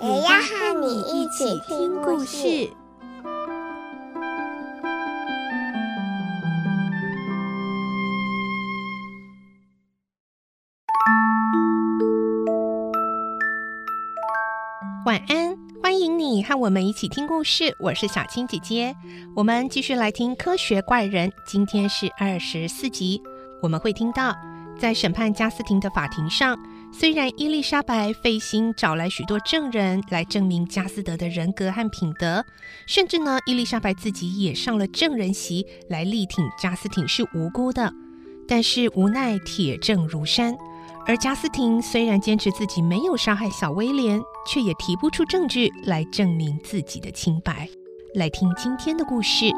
也要和你一起听故事。晚安，欢迎你和我们一起听故事。我是小青姐姐，我们继续来听《科学怪人》。今天是二十四集，我们会听到，在审判加斯廷的法庭上，虽然伊丽莎白费心找来许多证人来证明加斯德的人格和品德，甚至呢，伊丽莎白自己也上了证人席来力挺加斯廷是无辜的，但是无奈铁证如山。而加斯廷虽然坚持自己没有杀害小威廉，却也提不出证据来证明自己的清白。来听今天的故事，《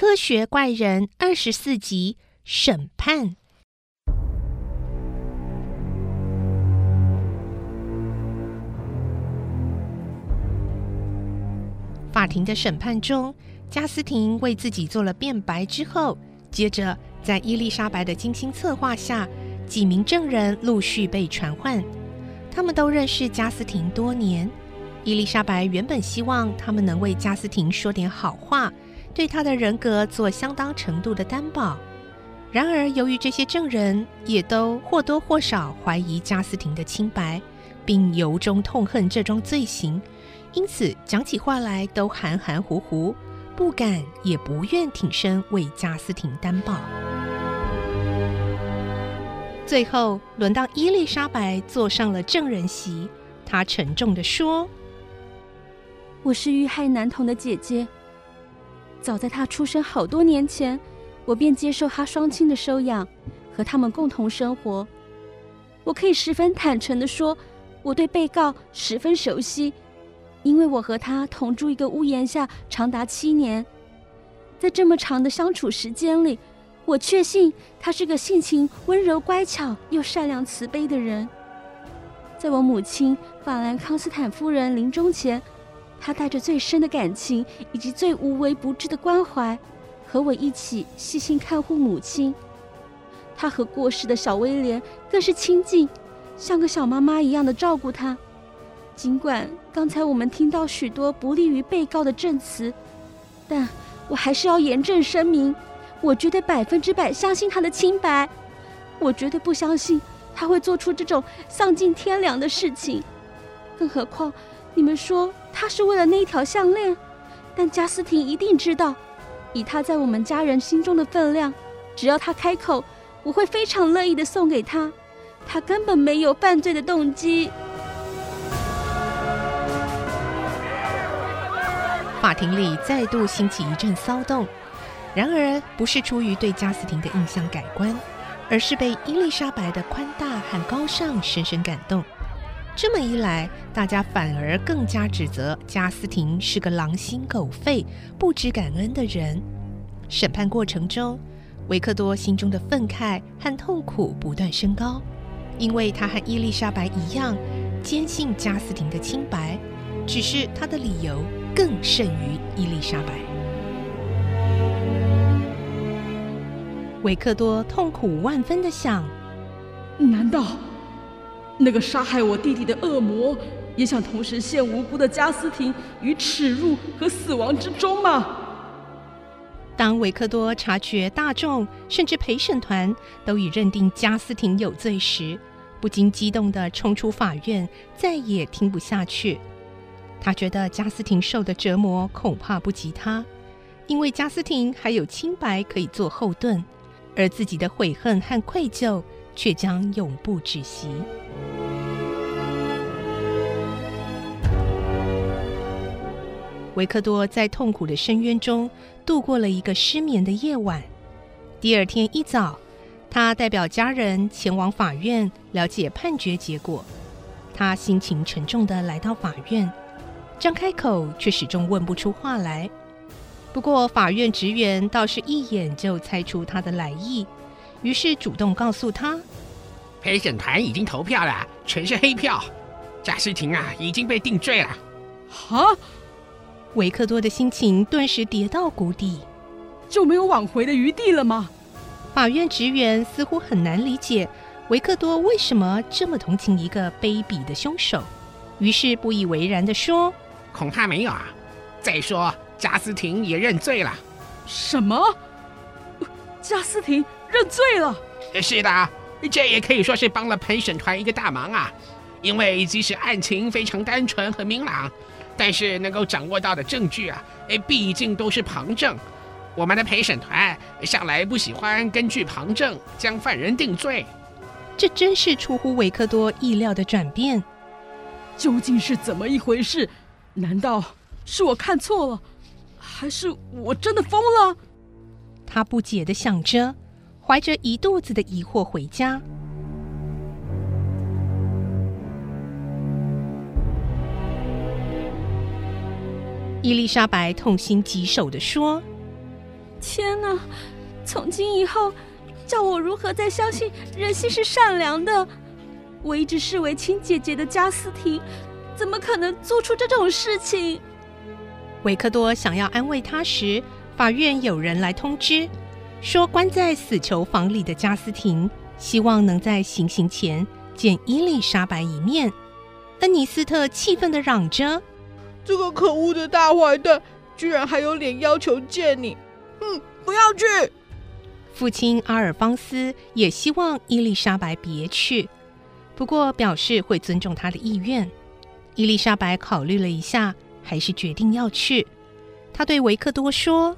科学怪人》二十四集审判。法庭的审判中。加斯廷为自己做了辩白之后，接着在伊丽莎白的精心策划下，几名证人陆续被传唤。他们都认识加斯廷多年。伊丽莎白原本希望他们能为加斯廷说点好话，对他的人格做相当程度的担保。然而，由于这些证人也都或多或少怀疑加斯廷的清白，并由衷痛恨这桩罪行，因此讲起话来都含含糊糊。不敢也不愿挺身为加斯廷担保。最后轮到伊丽莎白坐上了证人席，她沉重地说：“我是遇害男童的姐姐。早在他出生好多年前，我便接受他双亲的收养，和他们共同生活。我可以十分坦诚地说，我对被告十分熟悉。”因为我和他同住一个屋檐下长达七年，在这么长的相处时间里，我确信他是个性情温柔乖巧又善良慈悲的人。在我母亲法兰康斯坦夫人临终前，他带着最深的感情以及最无微不至的关怀，和我一起细心看护母亲。他和过世的小威廉更是亲近，像个小妈妈一样的照顾他。尽管刚才我们听到许多不利于被告的证词，但我还是要严正声明，我绝对百分之百相信他的清白。我绝对不相信他会做出这种丧尽天良的事情。更何况，你们说他是为了那一条项链，但加斯廷一定知道，以他在我们家人心中的分量，只要他开口，我会非常乐意的送给他。他根本没有犯罪的动机。法庭里再度兴起一阵骚动，然而不是出于对加斯廷的印象改观，而是被伊丽莎白的宽大和高尚深深感动。这么一来，大家反而更加指责加斯廷是个狼心狗肺、不知感恩的人。审判过程中，维克多心中的愤慨和痛苦不断升高，因为他和伊丽莎白一样，坚信加斯廷的清白，只是他的理由。更甚于伊丽莎白。维克多痛苦万分的想：难道那个杀害我弟弟的恶魔，也想同时陷无辜的加斯廷于耻辱和死亡之中吗？当维克多察觉大众甚至陪审团都已认定加斯廷有罪时，不禁激动地冲出法院，再也听不下去。他觉得加斯廷受的折磨恐怕不及他，因为加斯廷还有清白可以做后盾，而自己的悔恨和愧疚却将永不止息。维克多在痛苦的深渊中度过了一个失眠的夜晚。第二天一早，他代表家人前往法院了解判决结果。他心情沉重的来到法院，张开口却始终问不出话来。不过法院职员倒是一眼就猜出他的来意，于是主动告诉他：陪审团已经投票了，全是黑票，贾斯廷啊已经被定罪了。哈！维克多的心情顿时跌到谷底。就没有挽回的余地了吗？法院职员似乎很难理解维克多为什么这么同情一个卑鄙的凶手，于是不以为然地说：“恐怕没有啊。再说，贾斯廷也认罪了。”“什么？贾斯廷认罪了？”“是的，这也可以说是帮了陪审团一个大忙啊。因为即使案情非常单纯和明朗，但是能够掌握到的证据啊，哎，毕竟都是旁证。”我们的陪审团向来不喜欢根据旁证将犯人定罪，这真是出乎维克多意料的转变。究竟是怎么一回事？难道是我看错了，还是我真的疯了？他不解地想着，怀着一肚子的疑惑回家。伊丽莎白痛心疾首地说。天哪！从今以后，叫我如何再相信人心是善良的？我一直视为亲姐姐的加斯廷，怎么可能做出这种事情？维克多想要安慰她时，法院有人来通知，说关在死囚房里的加斯廷希望能在行刑前见伊丽莎白一面。恩尼斯特气愤地嚷着：“这个可恶的大坏蛋，居然还有脸要求见你！”嗯，不要去。父亲阿尔方斯也希望伊丽莎白别去，不过表示会尊重他的意愿。伊丽莎白考虑了一下，还是决定要去。他对维克多说：“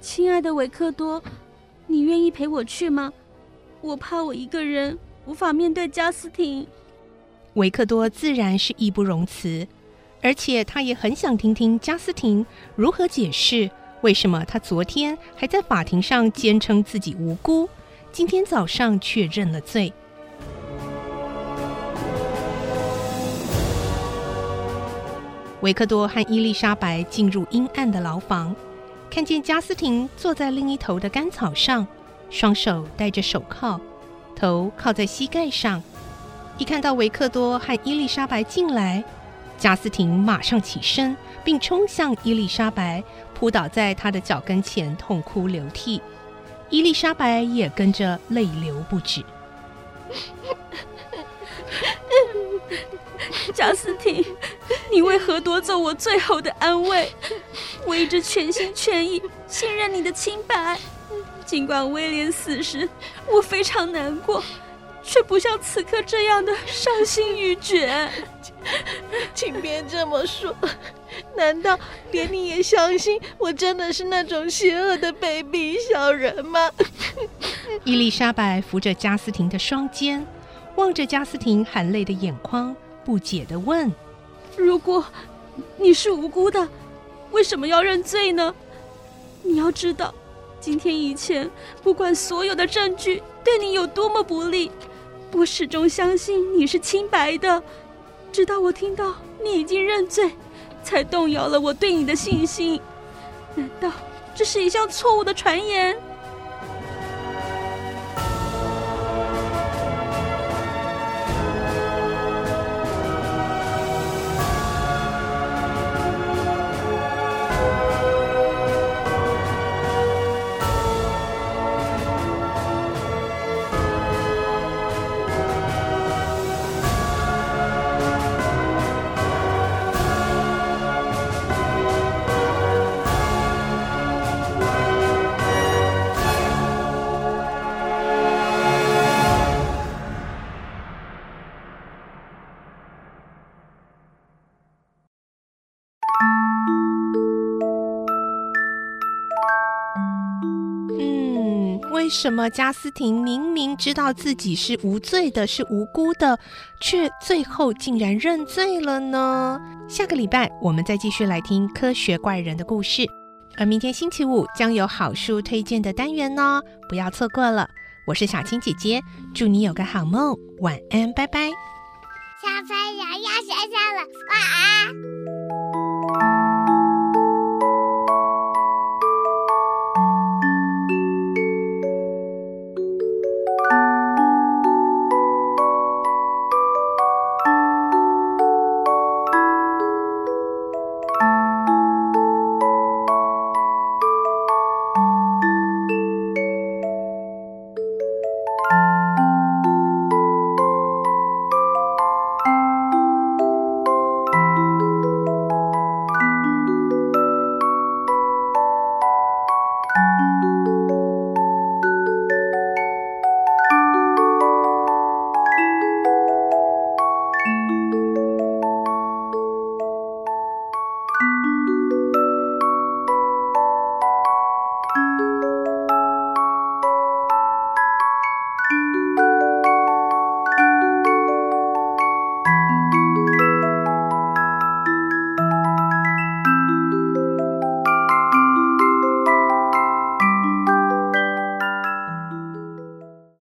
亲爱的维克多，你愿意陪我去吗？我怕我一个人无法面对加斯廷。”维克多自然是义不容辞，而且他也很想听听加斯廷如何解释。为什么他昨天还在法庭上坚称自己无辜，今天早上却认了罪？维克多和伊丽莎白进入阴暗的牢房，看见加斯廷坐在另一头的干草上，双手戴着手铐，头靠在膝盖上。一看到维克多和伊丽莎白进来，加斯廷马上起身，并冲向伊丽莎白。扑倒在他的脚跟前，痛哭流涕。伊丽莎白也跟着泪流不止。贾斯廷，你为何夺走我最后的安慰？我一直全心全意信任你的清白，尽管威廉死时我非常难过，却不像此刻这样的伤心欲绝。请别这么说。难道连你也相信我真的是那种邪恶的卑鄙小人吗？伊丽莎白扶着加斯廷的双肩，望着加斯廷含泪的眼眶，不解的问：“如果你是无辜的，为什么要认罪呢？你要知道，今天以前，不管所有的证据对你有多么不利，我始终相信你是清白的，直到我听到你已经认罪。”才动摇了我对你的信心，难道这是一项错误的传言？为什么加斯廷明明知道自己是无罪的，是无辜的，却最后竟然认罪了呢？下个礼拜我们再继续来听科学怪人的故事，而明天星期五将有好书推荐的单元哦，不要错过了。我是小青姐姐，祝你有个好梦，晚安，拜拜。小朋友要睡觉了，晚安。